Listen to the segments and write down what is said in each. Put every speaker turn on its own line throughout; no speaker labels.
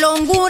longuras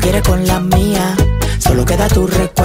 Quiere con la mía. Solo queda tu recuerdo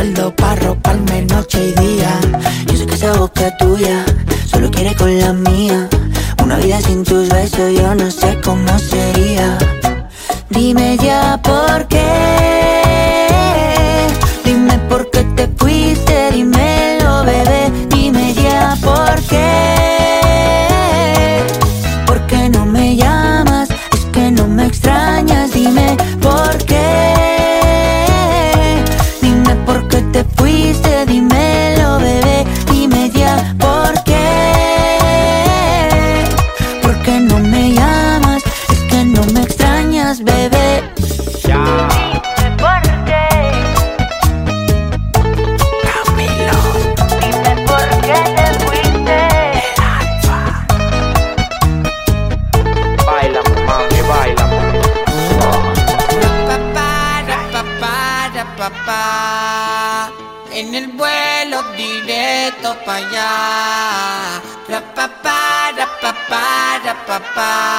el vuelo directo para allá. La papá, la papá, la papá,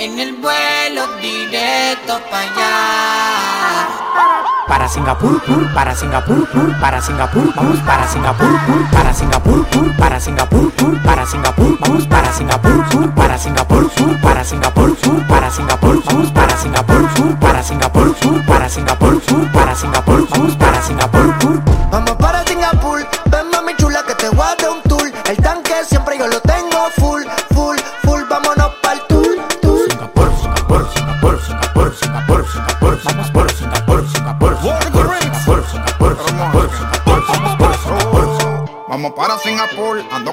en el vuelo directo para allá.
Para Singapur, pur, para Singapur, pur, para Singapur, vamos para Singapur, pur, para Singapur, pur, para Singapur, pur, para Singapur, vamos para Singapur, pur, para Singapur, pur, para Singapur, pur, para Singapur, vamos para Singapur, pur, para Singapur, pur, para Singapur, pur, para Singapur, vamos para Singapur, pur.
Vamos para Singapur,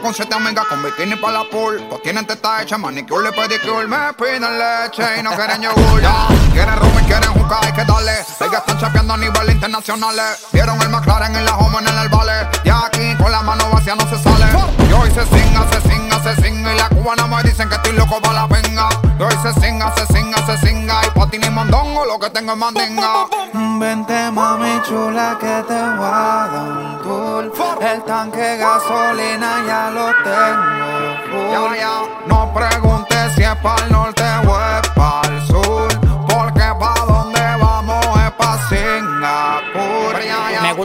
con siete amigas con bikini para la pool. Pues tienen teta hecha, manicure y pedicure. Me piden leche y no quieren yogur. Ya. Quieren rum y quieren jugar, hay que darle. Ellas están chapeando a nivel internacionales. Vieron el McLaren en la home en el vale. Y aquí con la mano vacía no se sale. Yo hice singa, se singa, se singa. Y la cubana me dicen que estoy loco para la venga. Yo hice singa, se singa, se singa. Y patín y mondongo, lo que tengo es mandinga.
Vente mami chula que te voy a dar El tanque de gasolina ya lo tengo full.
No preguntes si es para el norte o es para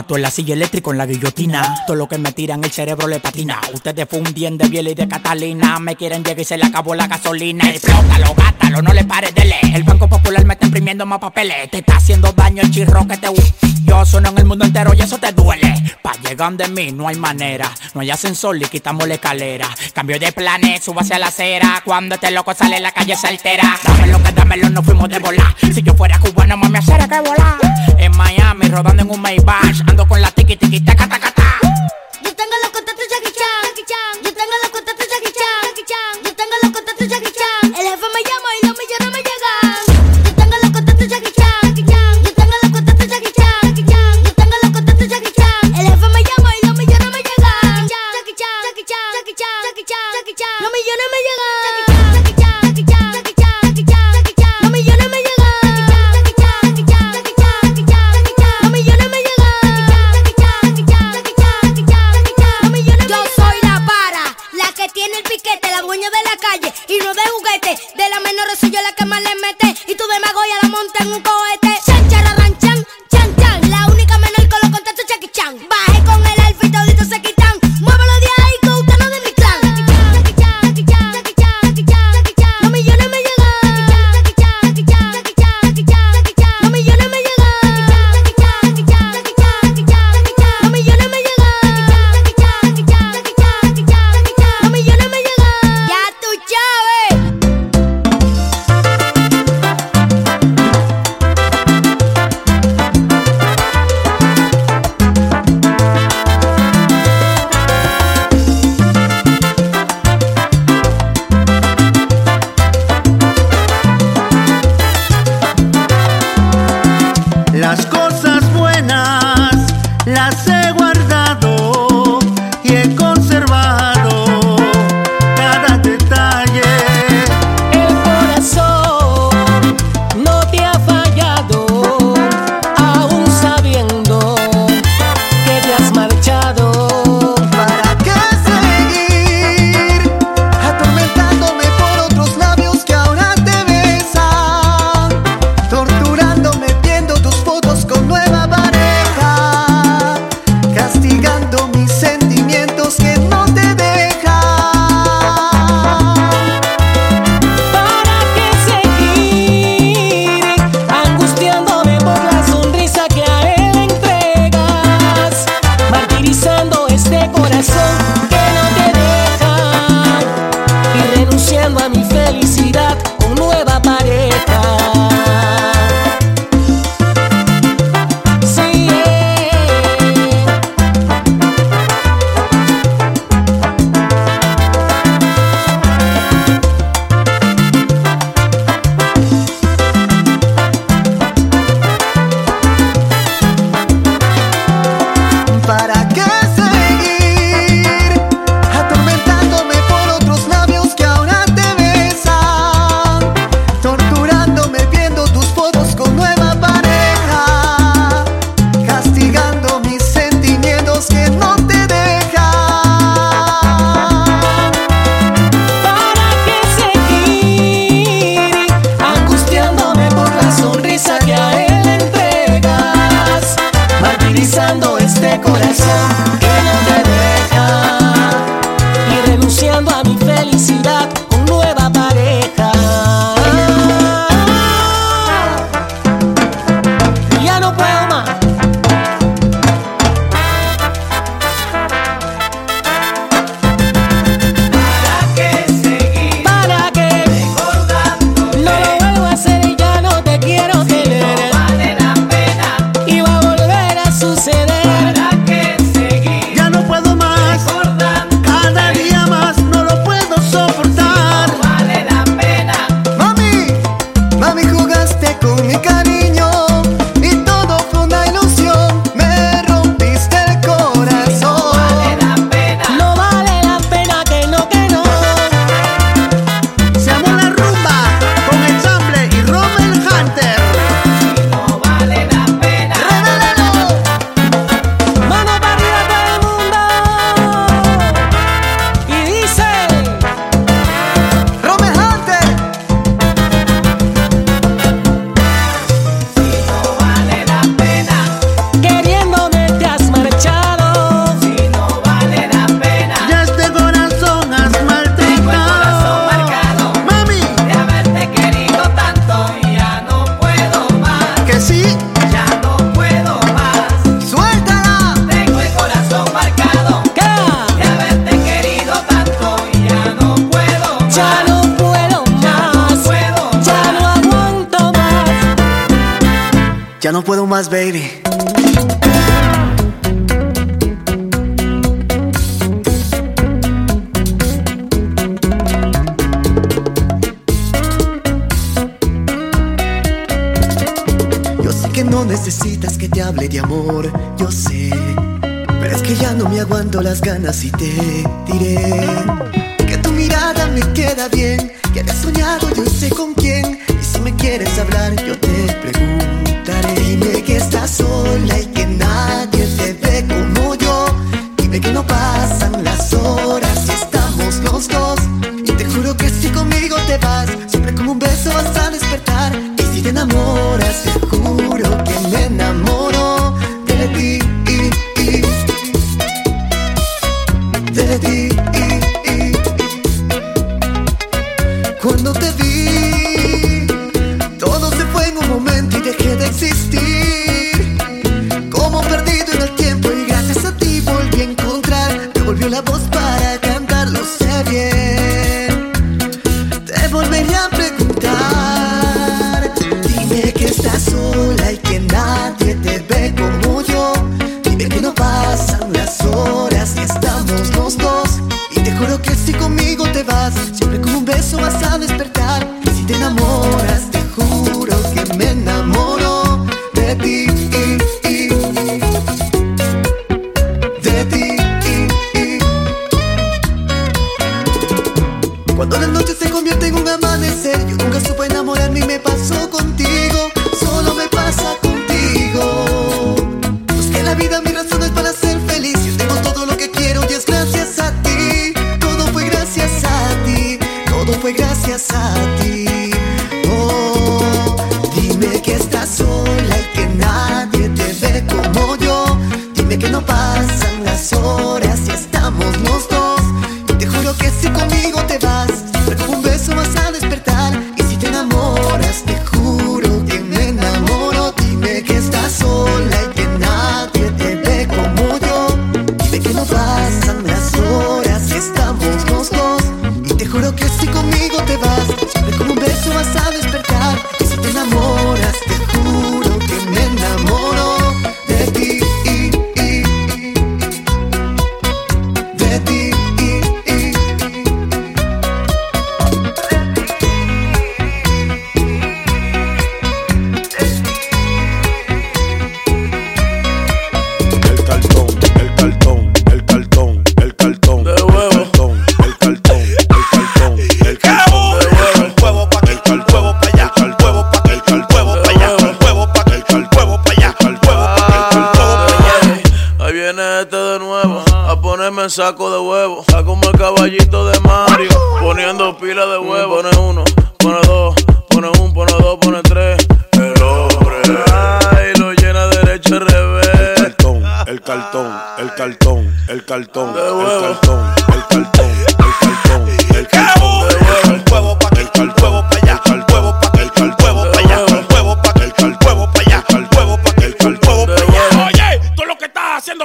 mato en la silla eléctrica, en la guillotina. Todo lo que me tiran, el cerebro le patina. Ustedes fundían de biel y de Catalina. Me quieren llegar y se le acabó la gasolina. Explótalo, gátalo, no le pares de leer. El Banco Popular me está imprimiendo más papeles. Te está haciendo daño el chirro que te Yo sueno en el mundo entero y eso te duele. Pa' llegar de mí no hay manera. No hay ascensor y quitamos la escalera. Cambio de planes, subo hacia la acera. Cuando este loco sale, la calle se altera. Dámelo que dame dámelo, no fuimos de volar. Si yo fuera cubano, mami, hacer que volar. En Miami, rodando en un Maybach. Ando ando con la tiki tiki taca taca ta.
Yo tengo los contactos Jackie Chan, Jackie Chan. Yo tengo los contactos Jackie Chan, Jackie Chan. Yo tengo los contactos Jackie Chan. El jefe me llama y los millones me llaman. monta en.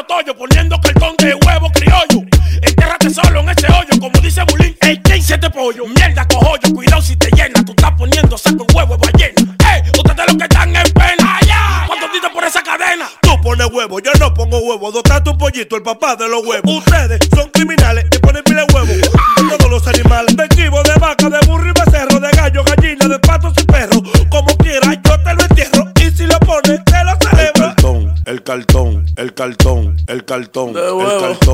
tollo, poniendo
cartón
de huevo
criollo. Entérrate solo en ese hoyo, como dice Bulín, ey, ¿quién pollo? Mierda, cojollo, cuidado si te llena, tú estás poniendo saco en huevo ballena. Ey, ustedes los que están en pena, allá, cuando por esa cadena.
Tú pones huevo, yo no pongo huevo, dotaste un pollito, el papá de los huevos. Ustedes
cartón.
De.
El cartón.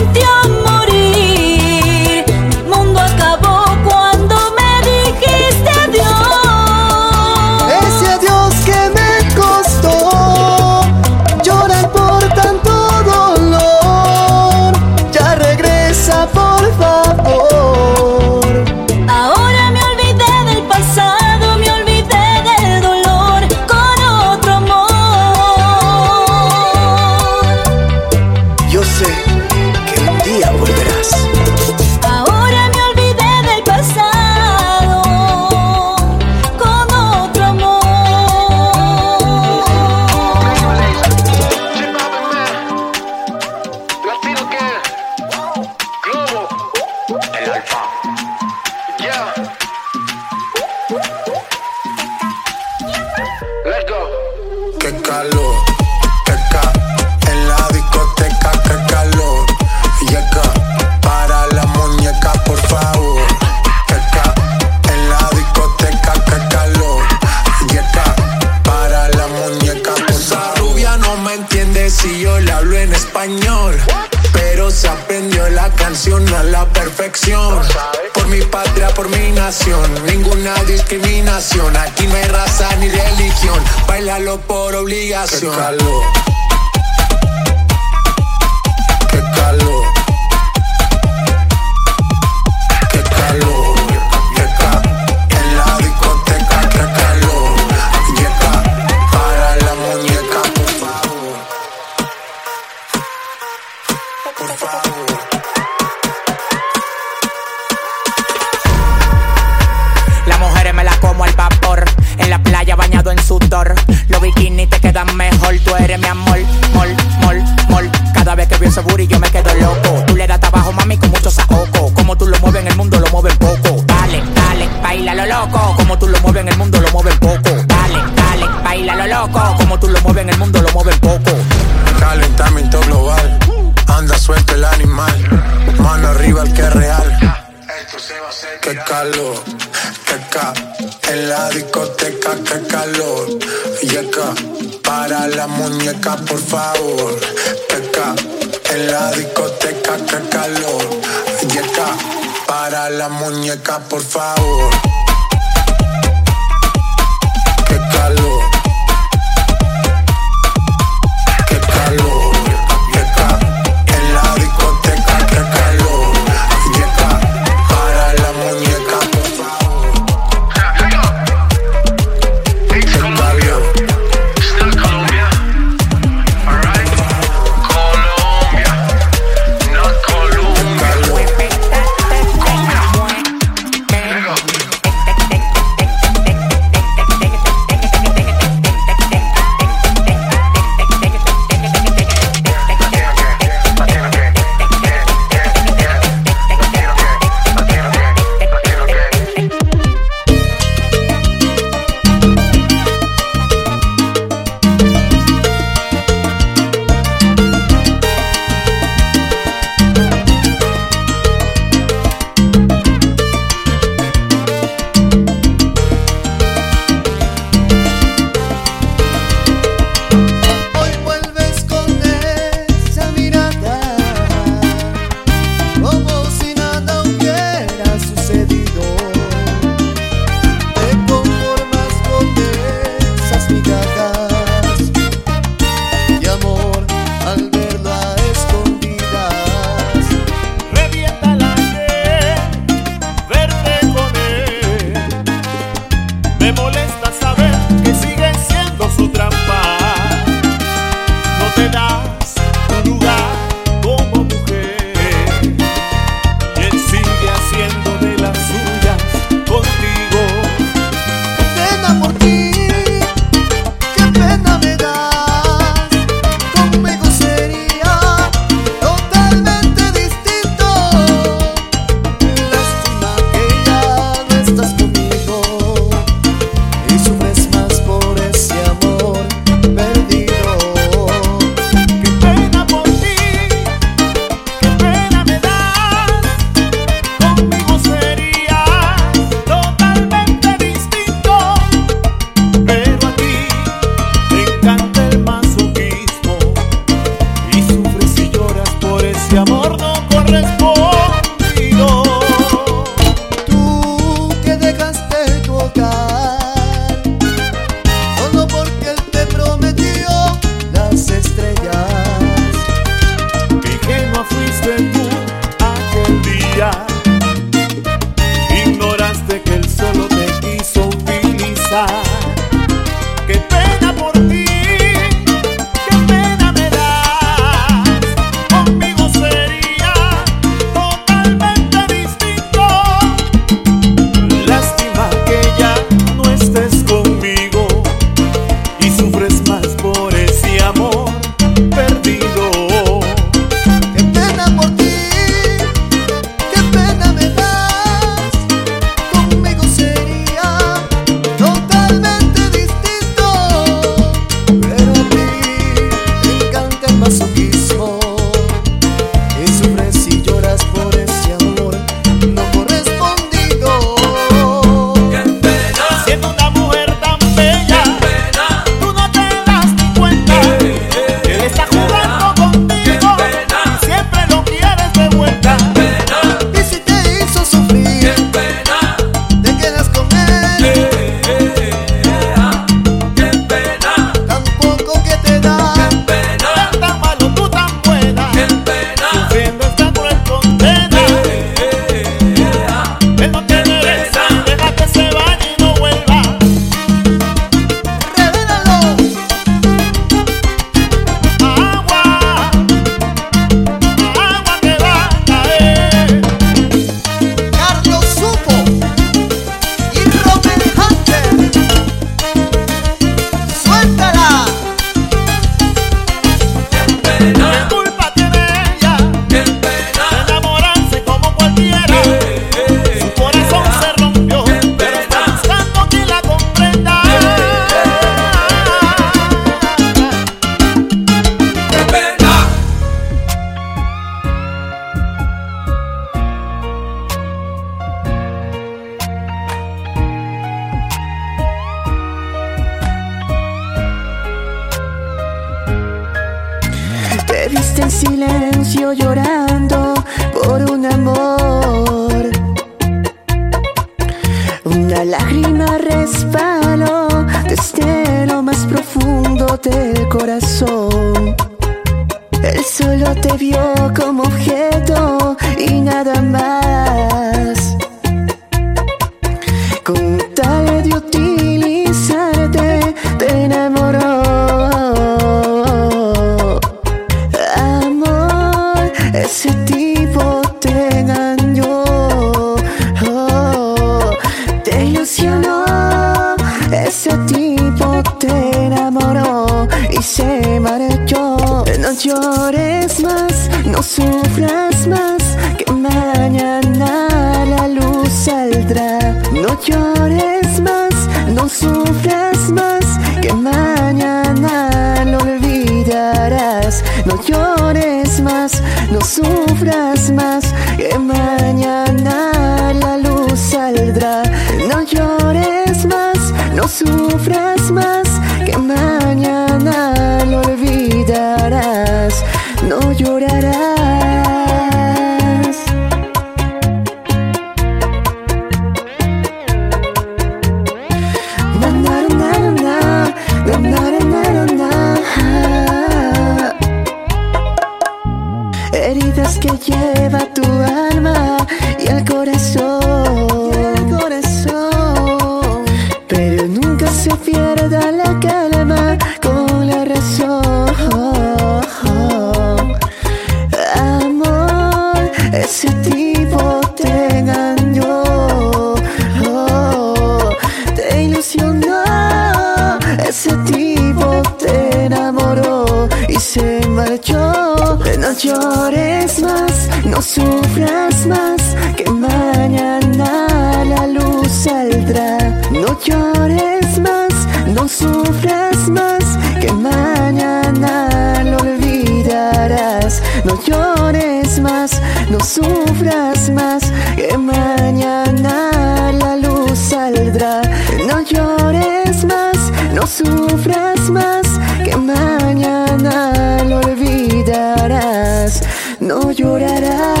Sufras más, que mañana la luz saldrá. No llores más, no sufras más, que mañana lo olvidarás. No llorarás.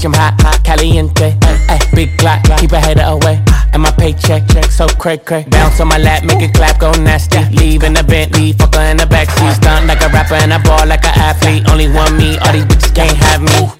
Ay, bitch, I'm hot, hot, caliente. Ay, eh, eh. big clock, keep a header away. Eh. And my paycheck, check so cray cray. Bounce on my lap, make it clap, go nasty. Leave in the Bentley, fucker in the backseat. Stunt like a rapper and I ball like an athlete. Only one me, all these bitches can't have me.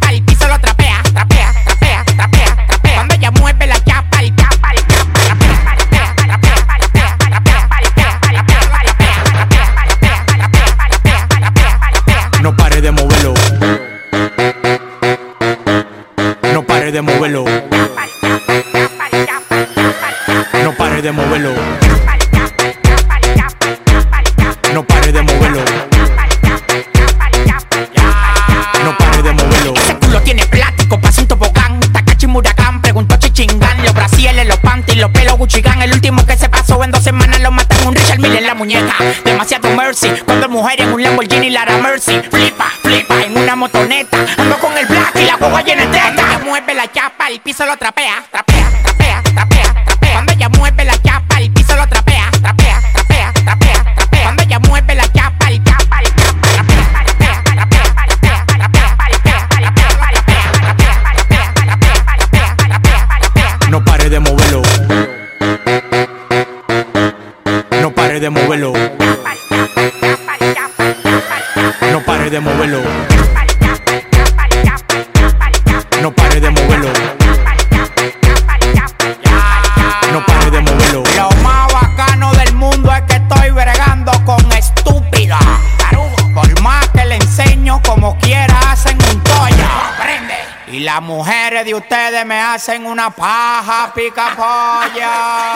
de moverlo. No pare de moverlo. No pare de moverlo. No pare de moverlo.
Ese culo tiene plástico, pasa un tobogán. Takachi Murakán, preguntó Chichingán. Los brasieles, los panties, los pelos Gucci Gang. El último que se pasó en dos semanas lo matan un Richard Mille
la muñeca. Demasiado mercy. Cuando mujer en un Lamborghini Lara Mercy. Flipa, flipa en una motoneta. Ando con el black y la guagua llena la chapa, el piso lo trapea. Trapea, trapea, trapea, trapea. Cuando ella mueve la chapa, el piso lo trapea. Trapea, trapea, trapea, trapea. Cuando ella mueve la chapa, el chapa, el chapa. Trapea, trapea, trapea, trapea, trapea, trapea, trapea, trapea, trapea.
No pare de moverlo. No pare de moverlo. No pare de moverlo.
Mujeres de ustedes me hacen una paja pica polla.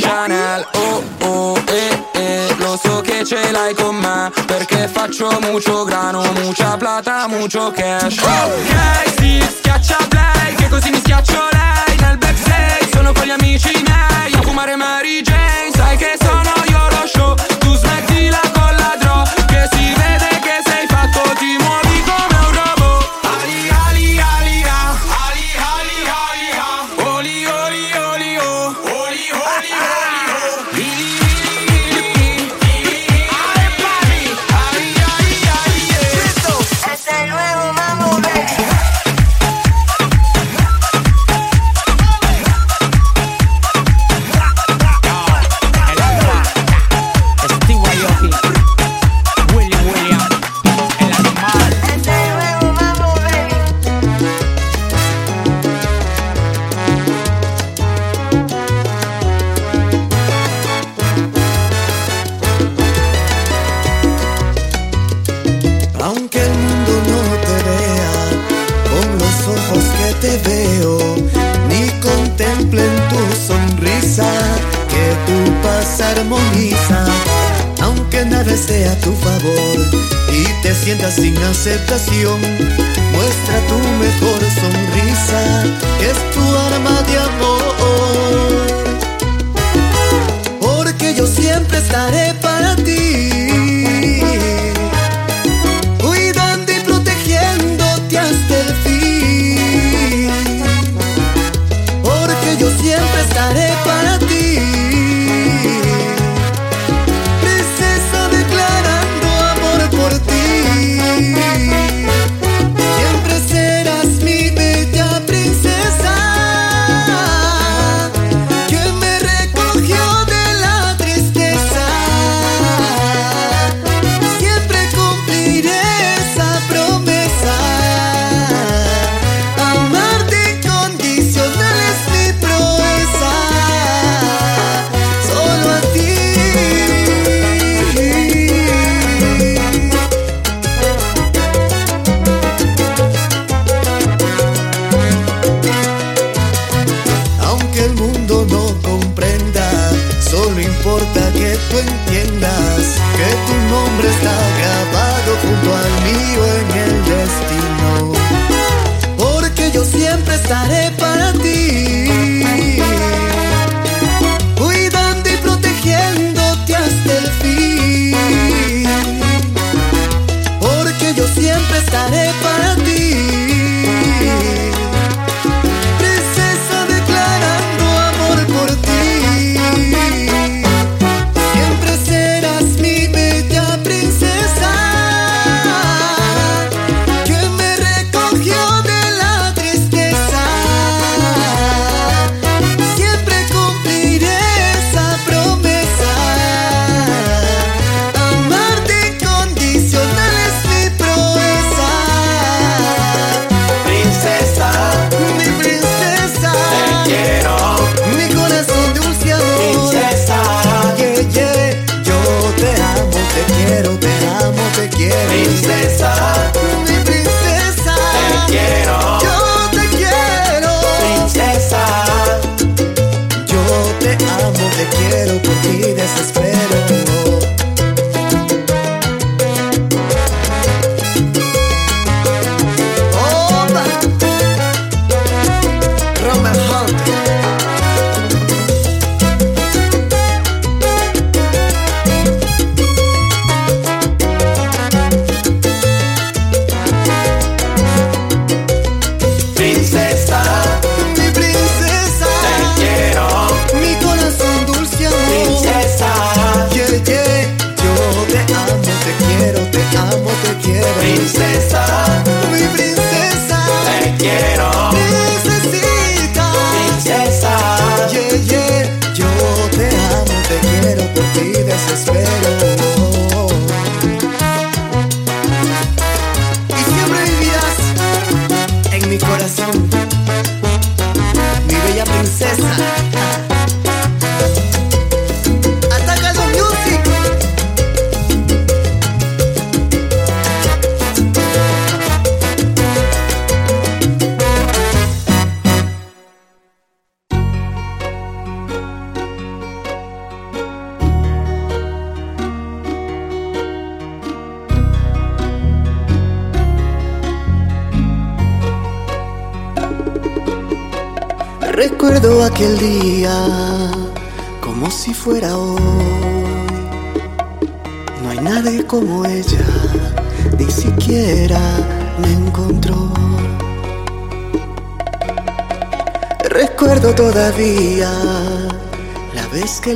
Chanel. Oh oh eh eh Lo so che ce l'hai con me Perché faccio mucho grano Mucha plata, mucho cash. Ok, si, schiaccia play Che così mi schiaccio lei.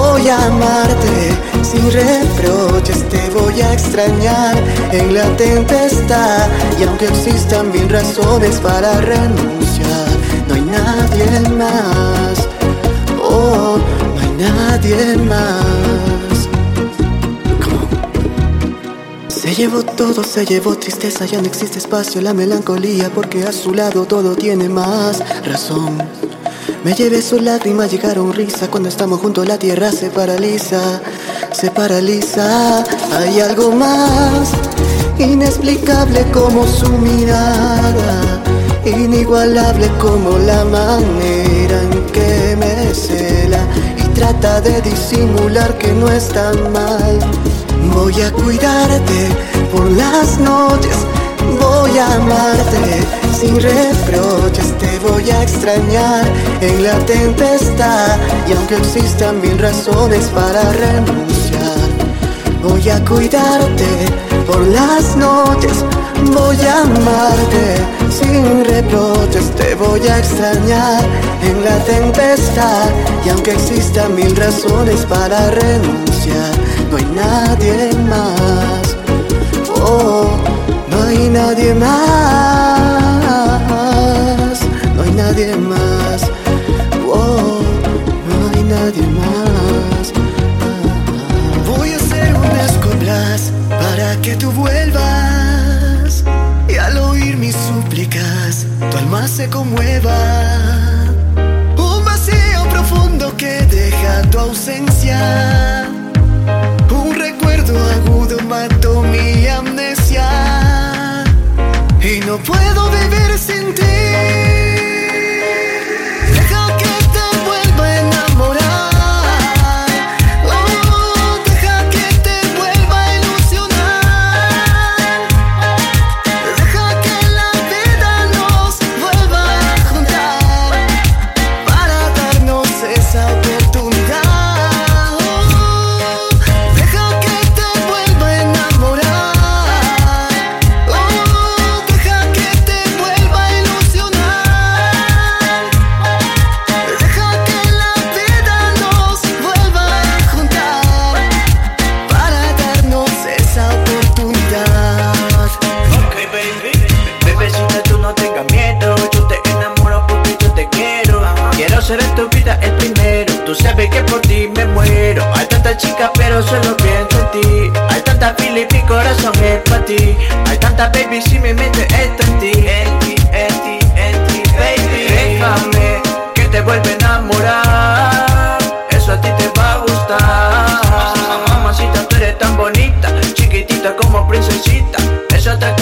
voy a amarte. Sin reproches, te voy a extrañar. En la tempestad y aunque existan mil razones para renunciar, no hay nadie más, oh, no hay nadie más. Se llevó todo, se llevó tristeza, ya no existe espacio, la melancolía, porque a su lado todo tiene más razón. Me llevé su lágrima, llegaron risa, cuando estamos juntos la tierra se paraliza, se paraliza. Hay algo más inexplicable como su mirada, inigualable como la manera en que me cela y trata de disimular que no está mal. Voy a cuidarte por las noches, voy a amarte sin reproches, te voy a extrañar. En la tempestad y aunque existan mil razones para renunciar, voy a cuidarte por las noches, voy a amarte sin reproches, te voy a extrañar. En la tempestad y aunque existan mil razones para renunciar, no hay nadie más, oh, no hay nadie más, nadie más, oh, no hay nadie más. Voy a hacer unas coplas para que tú vuelvas y al oír mis súplicas tu alma se conmueva. Un vacío profundo que deja tu ausencia. Un recuerdo agudo mató mi amnesia. Y no puedo vivir sin ti.
En tu vida el primero. Tú sabes que por ti me muero. Hay tantas chicas, pero solo pienso en ti. Hay tantas feeling, mi corazón es para ti. Hay tantas baby, si mi mente está en ti. En ti, en ti, en ti, baby. Déjame que te vuelva a enamorar. Eso a ti te va a gustar. Mamacita, tú eres tan bonita. Chiquitita como princesita. Es otra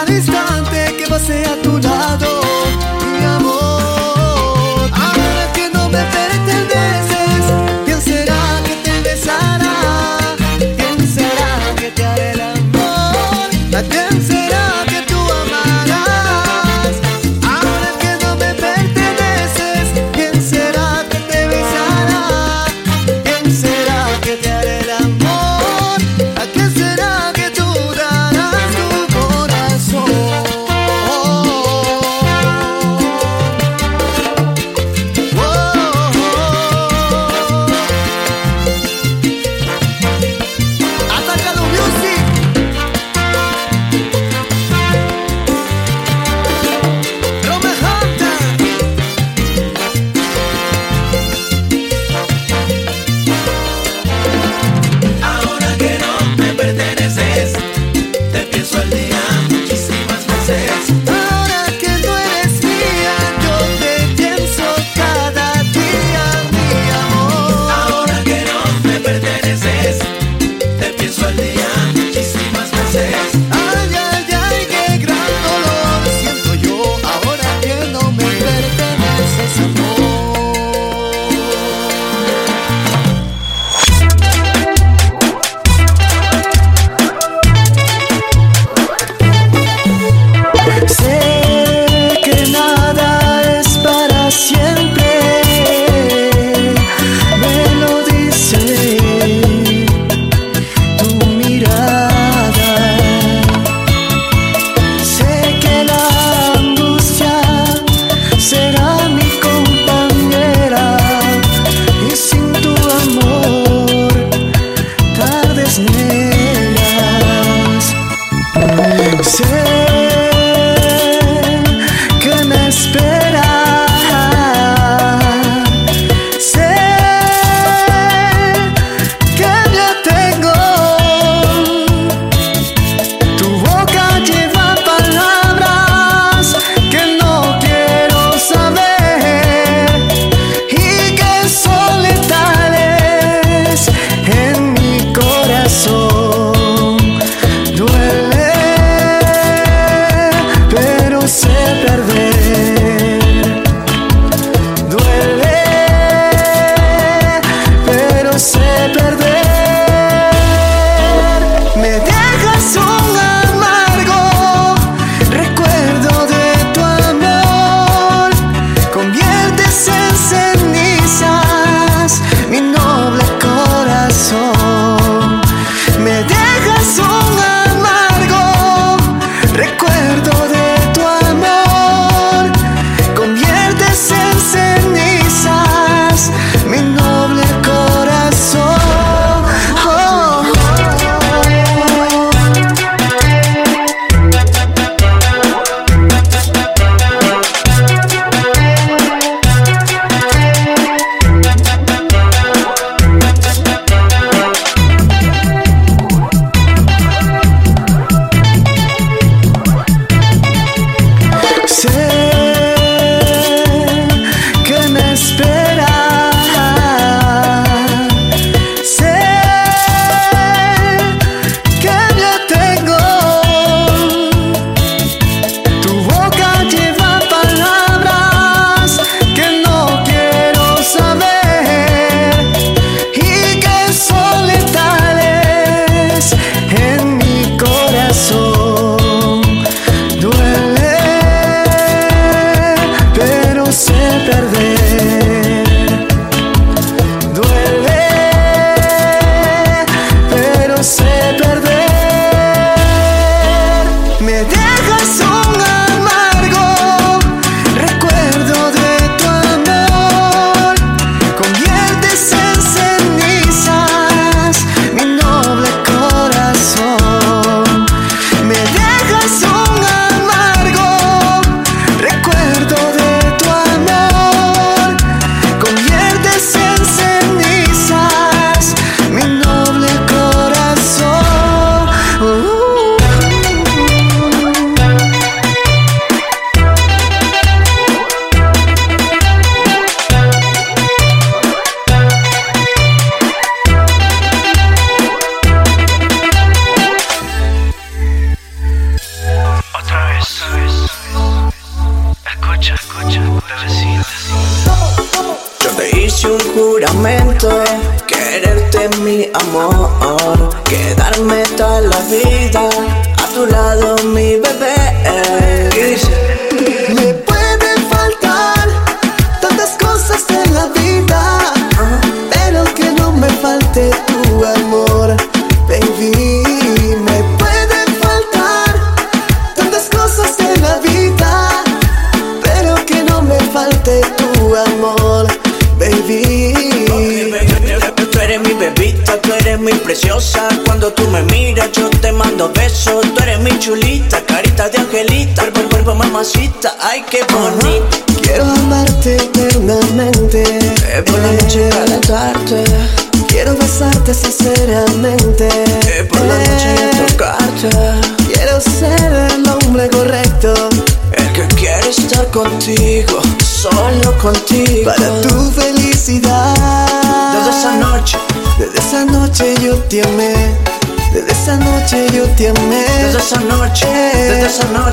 Everybody's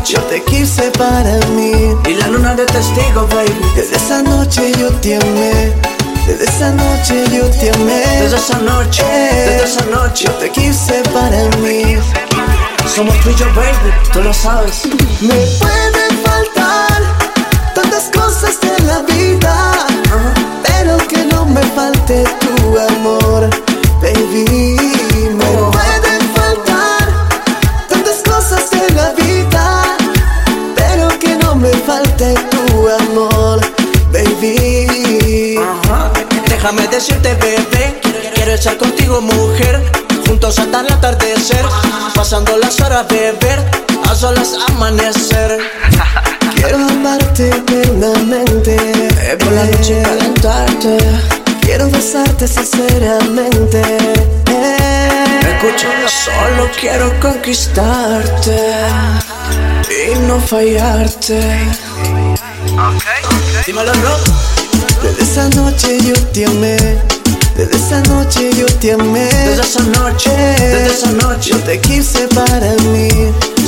Yo
te
quise para mí.
Y la luna de testigo, baby.
Desde esa noche yo te amé. Desde esa noche yo te amé.
Desde esa noche, desde esa noche.
Yo te quise para mí.
Somos tú y yo, baby, tú lo sabes.
Me pueden faltar tantas cosas en la vida, pero que no me falte
Decirte, bebé, quiero estar contigo, mujer. Juntos hasta el atardecer, pasando las horas, beber, a solas amanecer.
Quiero amarte eternamente,
por la noche calentarte.
Quiero besarte sinceramente.
Escucha, solo quiero conquistarte y no fallarte. Dímelo, no.
Desde esa noche yo te amé. Desde esa noche yo te amé.
Desde esa noche, desde esa noche.
Yo te quise para mí.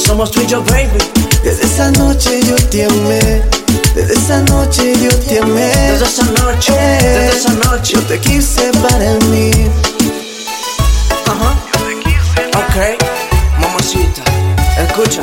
Somos tú y yo, baby.
Desde esa noche yo te amé. Desde esa noche yo te amé.
Desde esa noche, desde esa noche.
Yo te quise para mí.
Ajá. Ok, mamacita, escucha.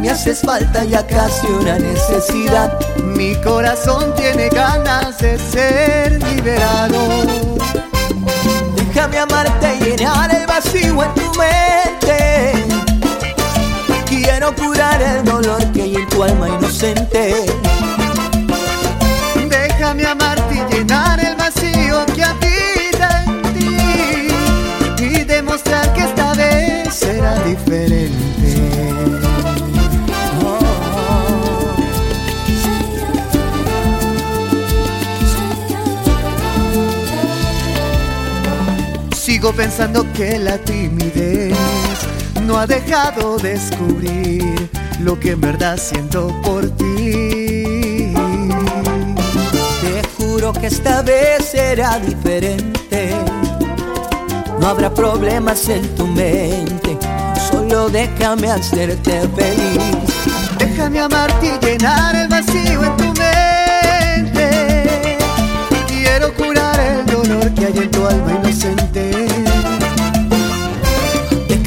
me
haces falta ya casi una necesidad.
Mi corazón tiene ganas de ser liberado.
Déjame amarte y llenar el vacío en tu mente. Quiero curar el dolor que hay en tu alma inocente.
Déjame amarte y llenar el vacío que habita en ti y demostrar que esta vez será diferente. Sigo pensando que la timidez no ha dejado descubrir lo que en verdad siento por ti.
Te juro que esta vez será diferente. No habrá problemas en tu mente, solo déjame hacerte feliz.
Déjame amarte y llenar el vacío en tu mente. Quiero
curar el dolor
que hay en tu alma inocente.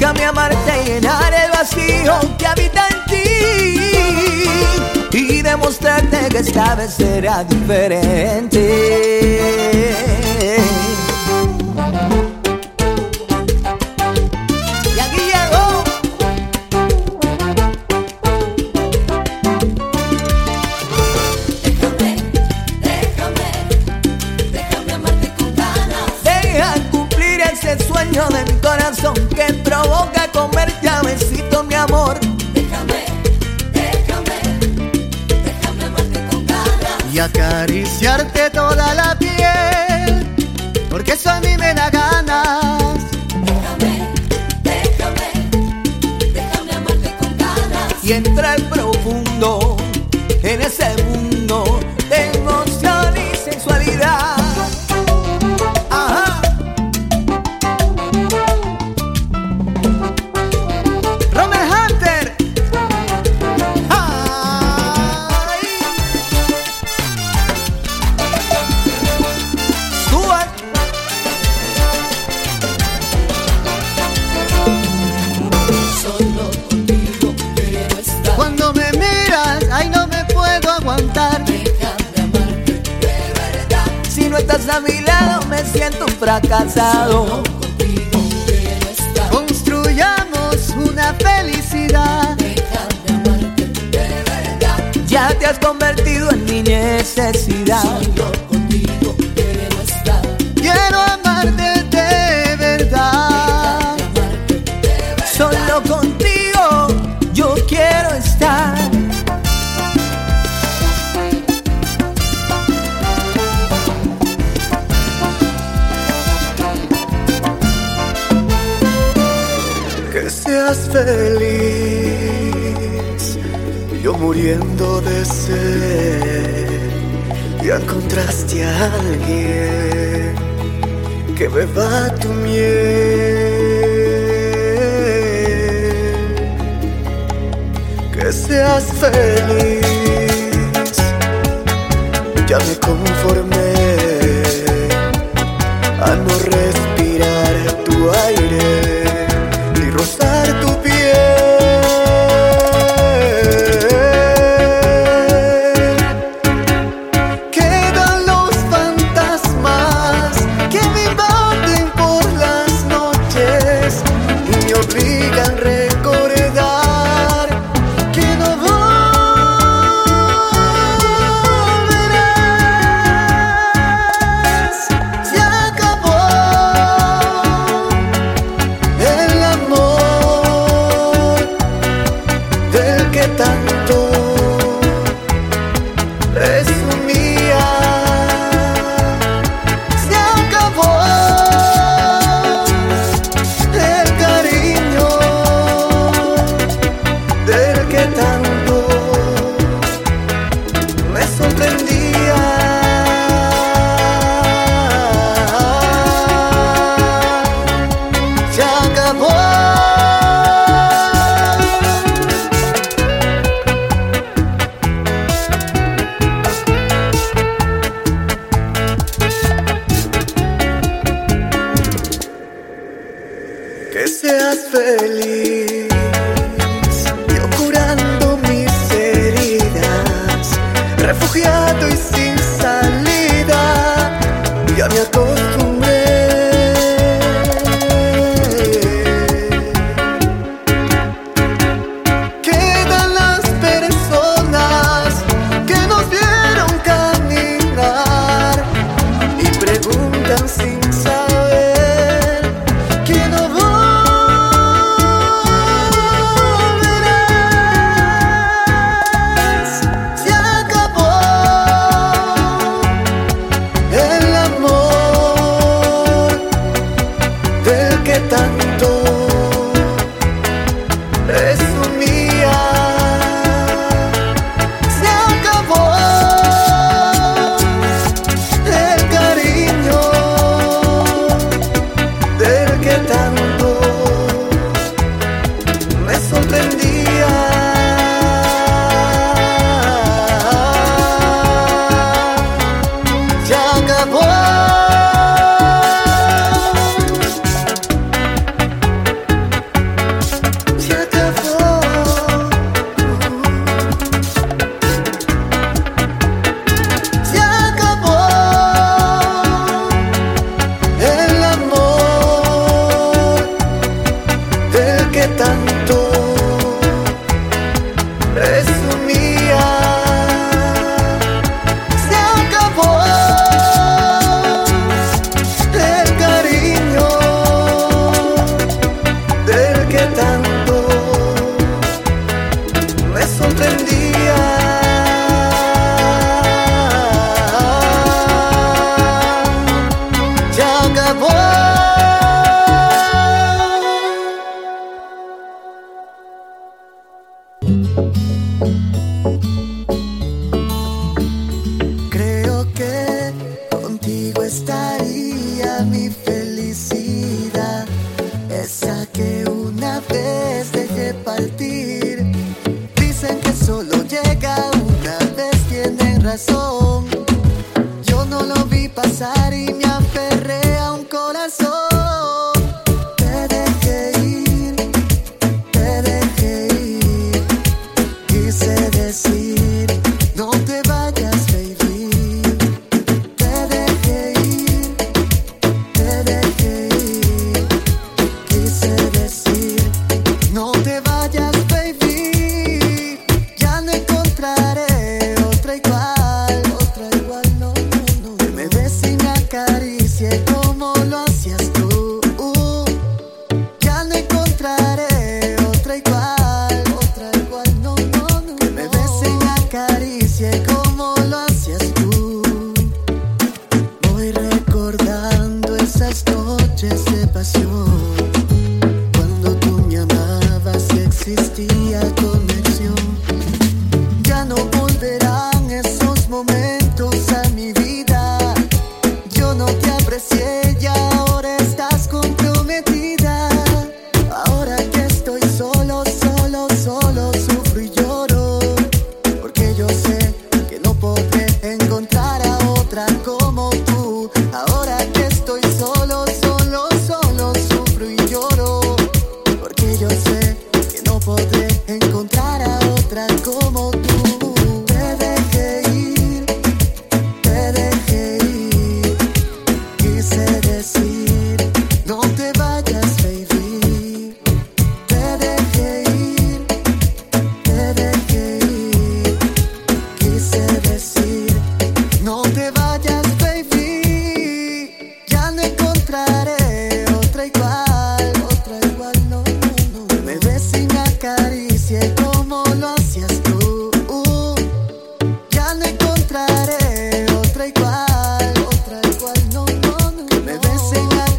Déjame amarte y llenar el vacío que habita en ti y demostrarte que esta vez será diferente.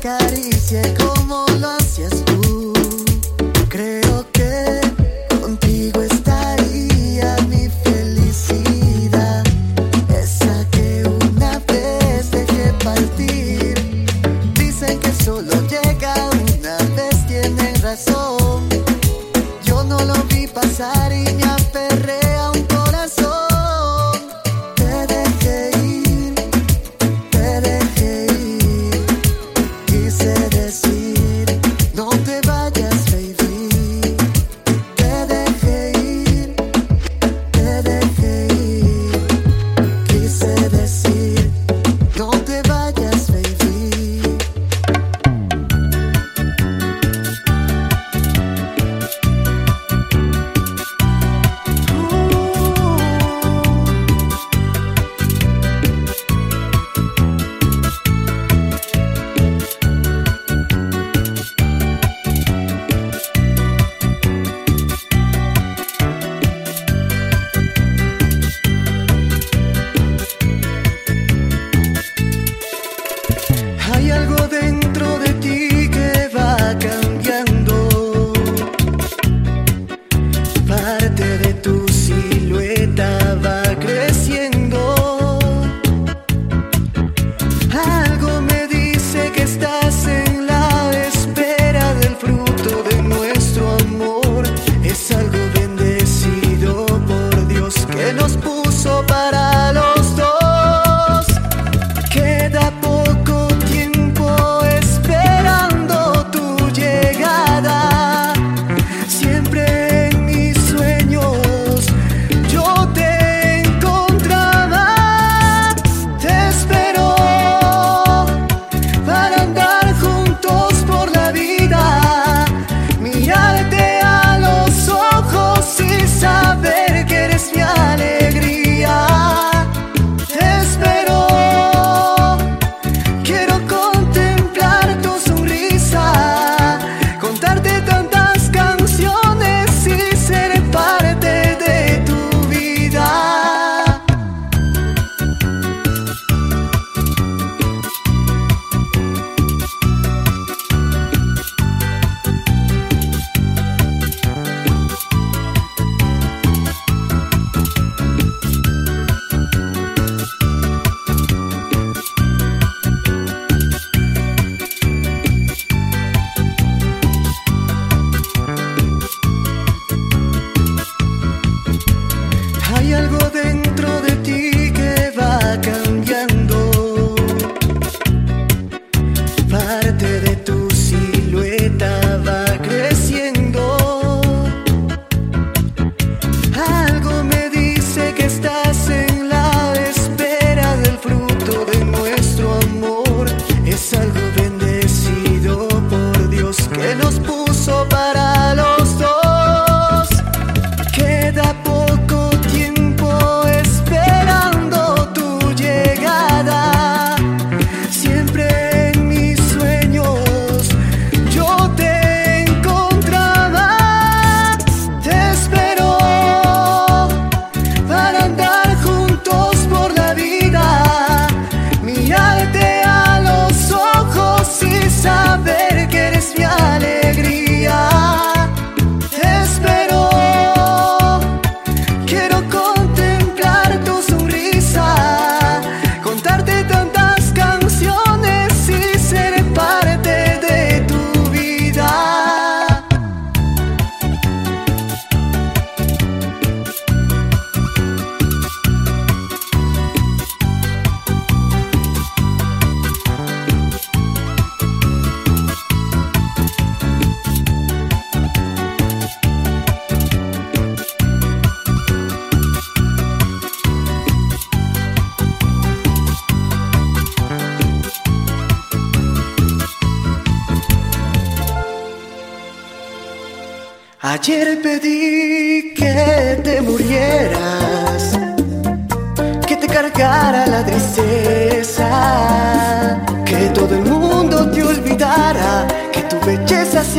Acaricie como lo hacías tú.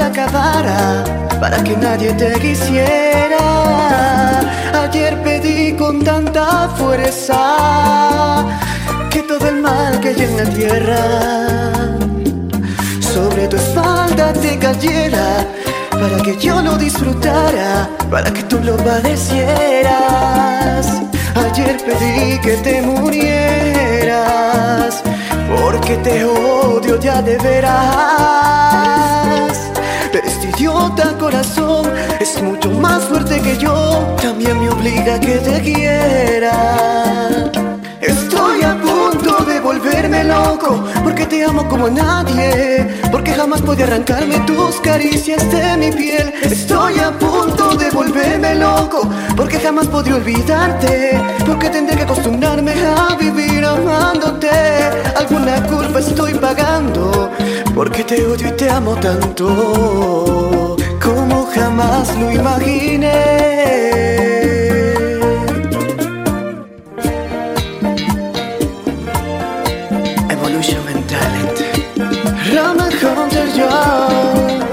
Acabara, para que nadie te quisiera. Ayer pedí con tanta fuerza que todo el mal que hay en tierra sobre tu espalda te cayera para que yo lo disfrutara, para que tú lo padecieras. Ayer pedí que te murieras, porque te odio ya de veras. Idiota corazón. Es mucho más fuerte que yo, también me obliga a que te quiera. Estoy a punto de volverme loco Porque te amo como nadie Porque jamás podía arrancarme tus caricias de mi piel. Estoy a punto de volverme loco Porque jamás podré olvidarte Porque tendré que acostumbrarme a vivir amándote. Alguna culpa estoy pagando Porque te odio y te amo tanto Como jamás lo imaginé Evolution and Talent. Rama Hunter Young.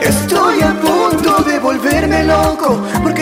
Estoy a punto de volverme loco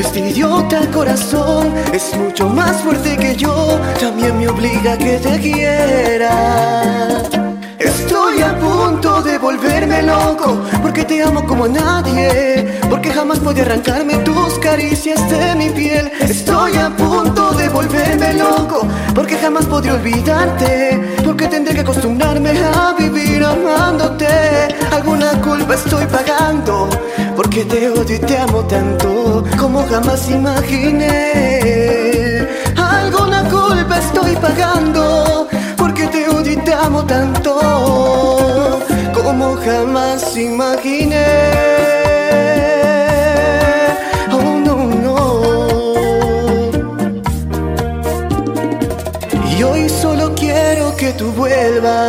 Este idiota corazón es mucho más fuerte que yo, también me obliga a que te quiera. Estoy a punto de volverme loco Porque te amo como nadie Porque jamás podía arrancarme tus caricias de mi piel. Estoy a punto de volverme loco Porque jamás podré olvidarte Porque tendré que acostumbrarme a vivir amándote Alguna culpa estoy pagando Porque te odio y te amo tanto Como jamás imaginé Alguna culpa estoy pagando porque te odio y te amo tanto como jamás imaginé. Vuelvas.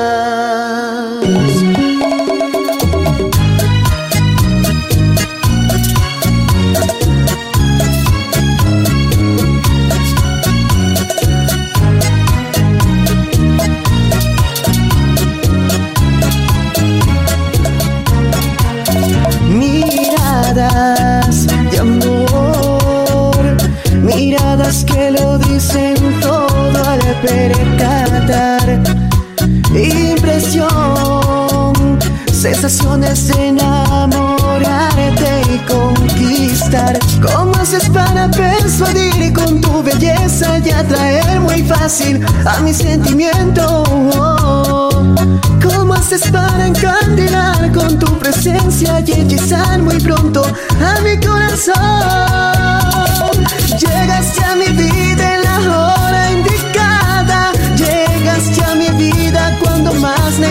Miradas que lo dicen todo al percatar. Sensaciones de enamorarte y conquistar. ¿Cómo haces para persuadir con tu belleza y atraer muy fácil a mi sentimiento? ¿Cómo haces para encandilar con tu presencia y hechizar muy pronto a mi corazón? Llegaste a mi vida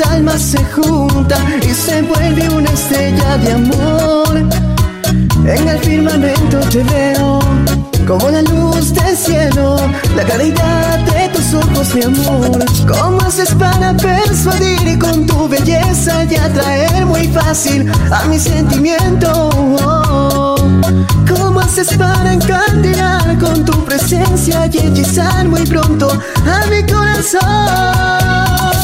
almas se juntan y se vuelve una estrella de amor. En el firmamento te veo como la luz del cielo, la claridad de tus ojos, mi amor. ¿Cómo haces para persuadir con tu belleza y atraer muy fácil a mi sentimiento? ¿Cómo haces para encandilar con tu presencia y hechizar muy pronto a mi corazón?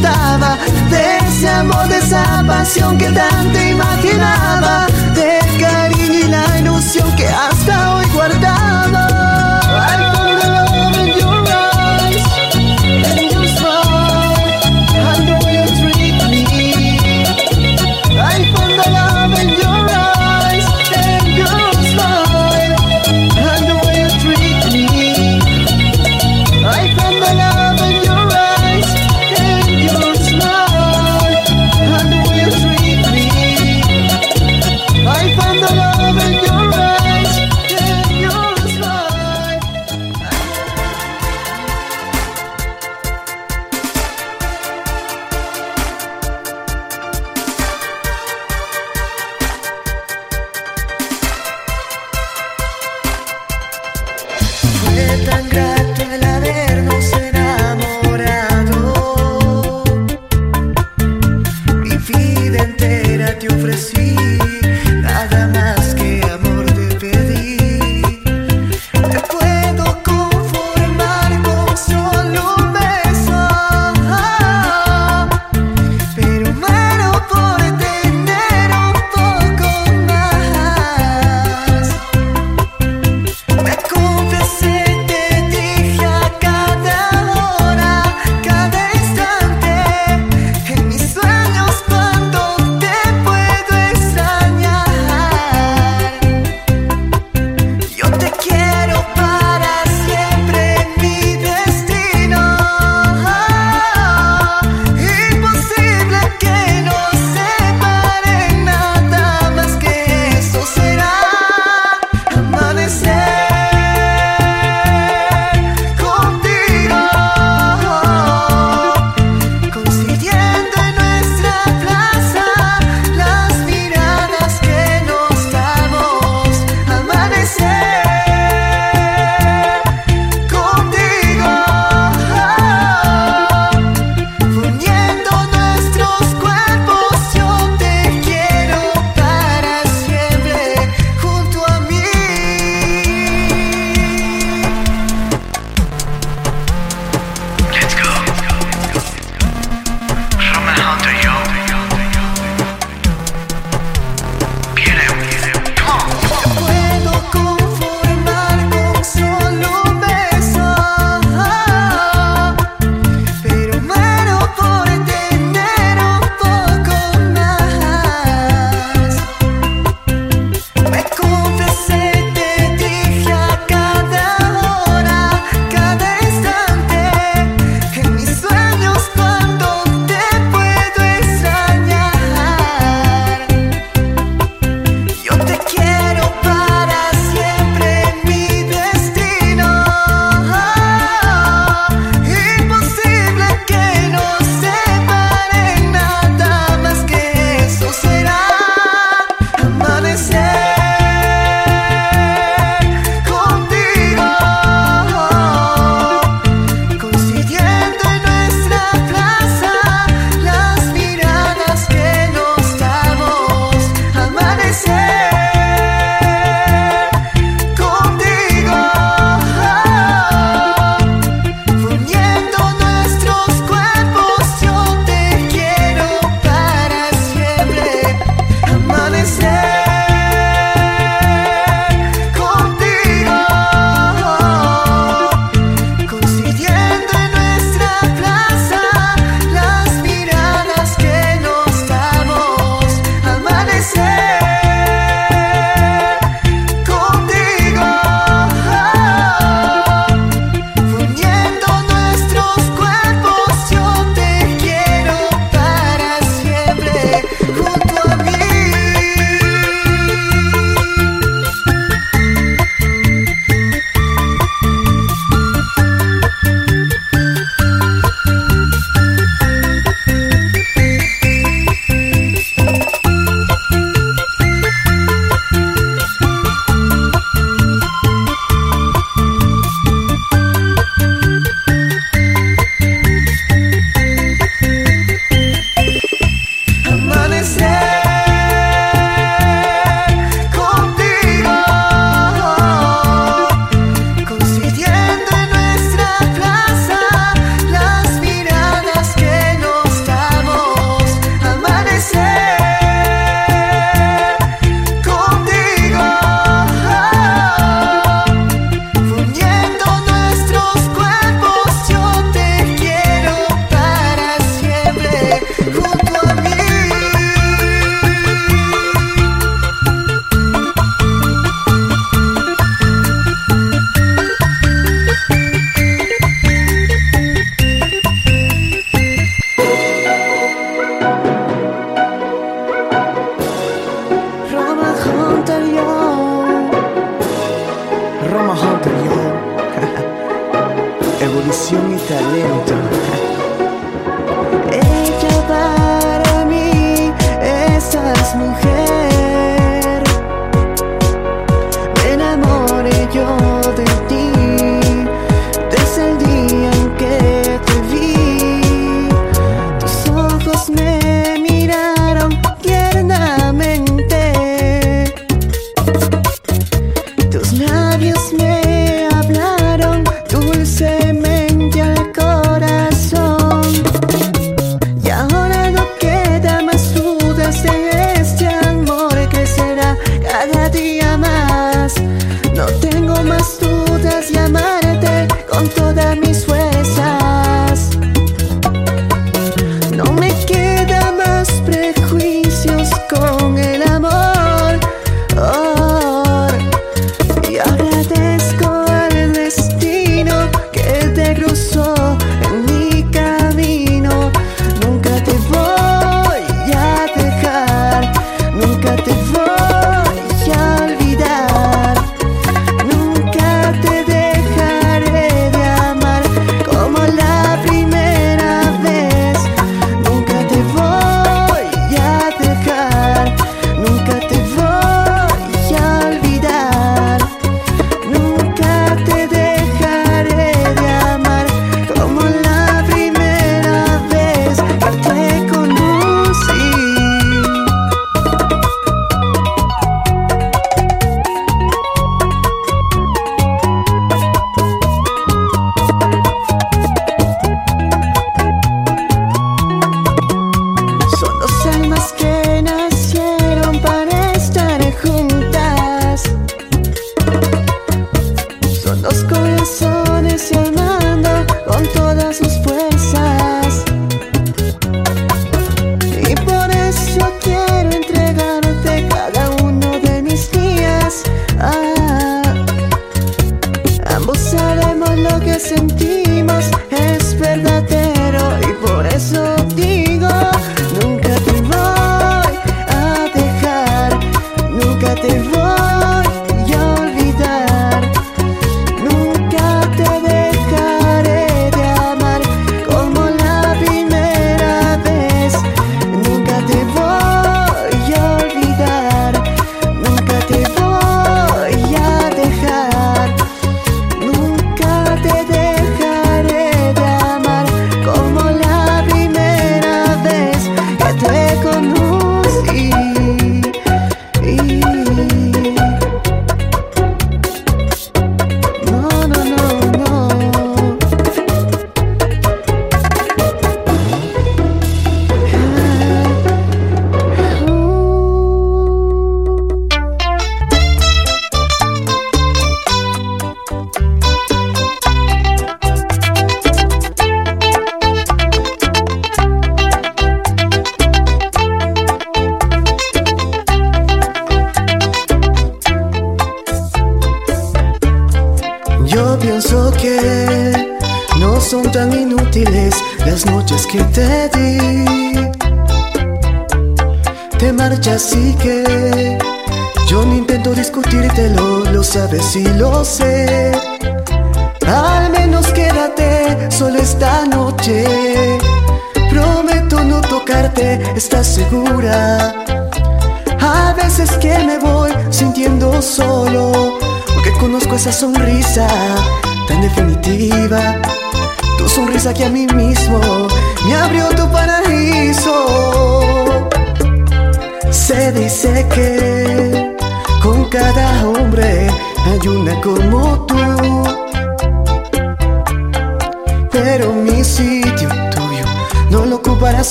De ese amor, de esa pasión que tanto imaginaba, del cariño y la ilusión que hasta hoy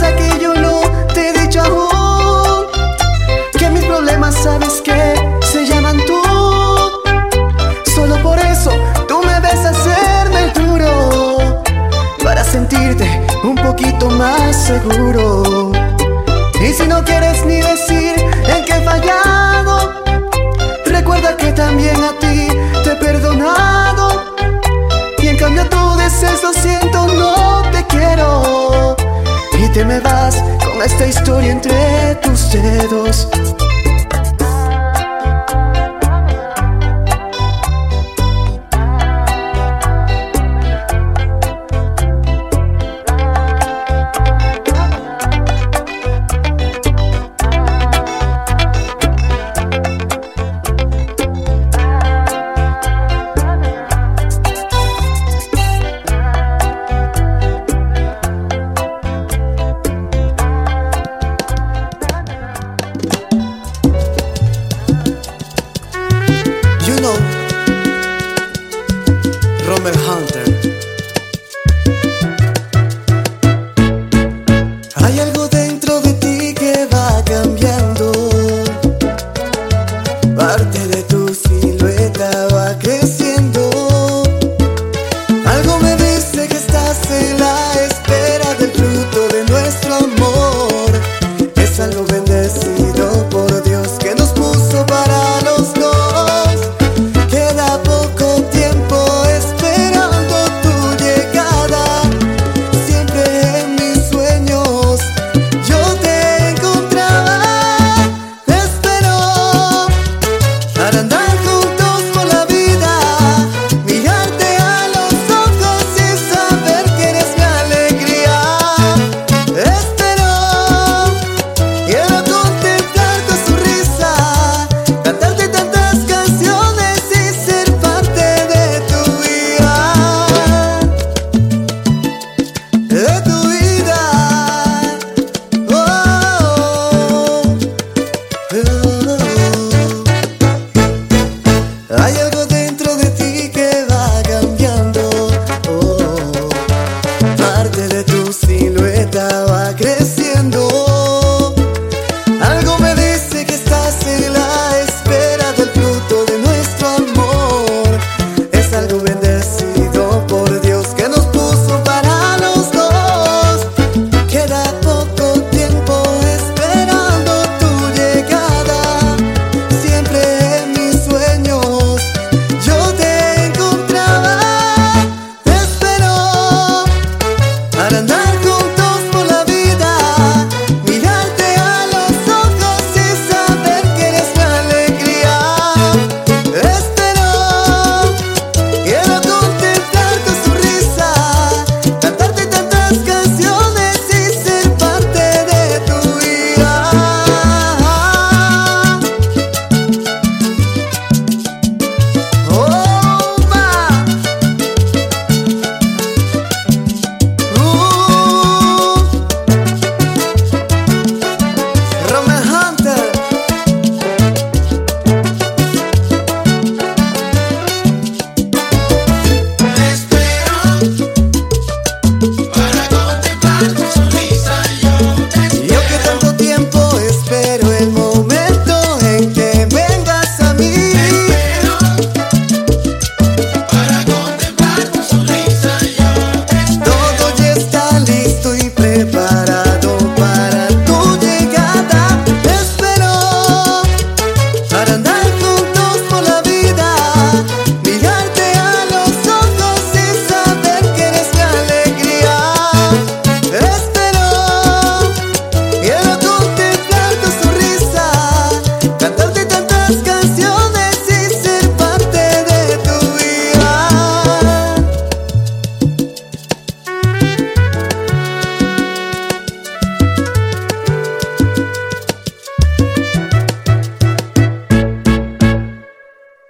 que yo no te he dicho aún que mis problemas sabes que se llaman tú. Solo por eso tú me ves hacerme el duro para sentirte un poquito más seguro. con esta historia entre tus dedos.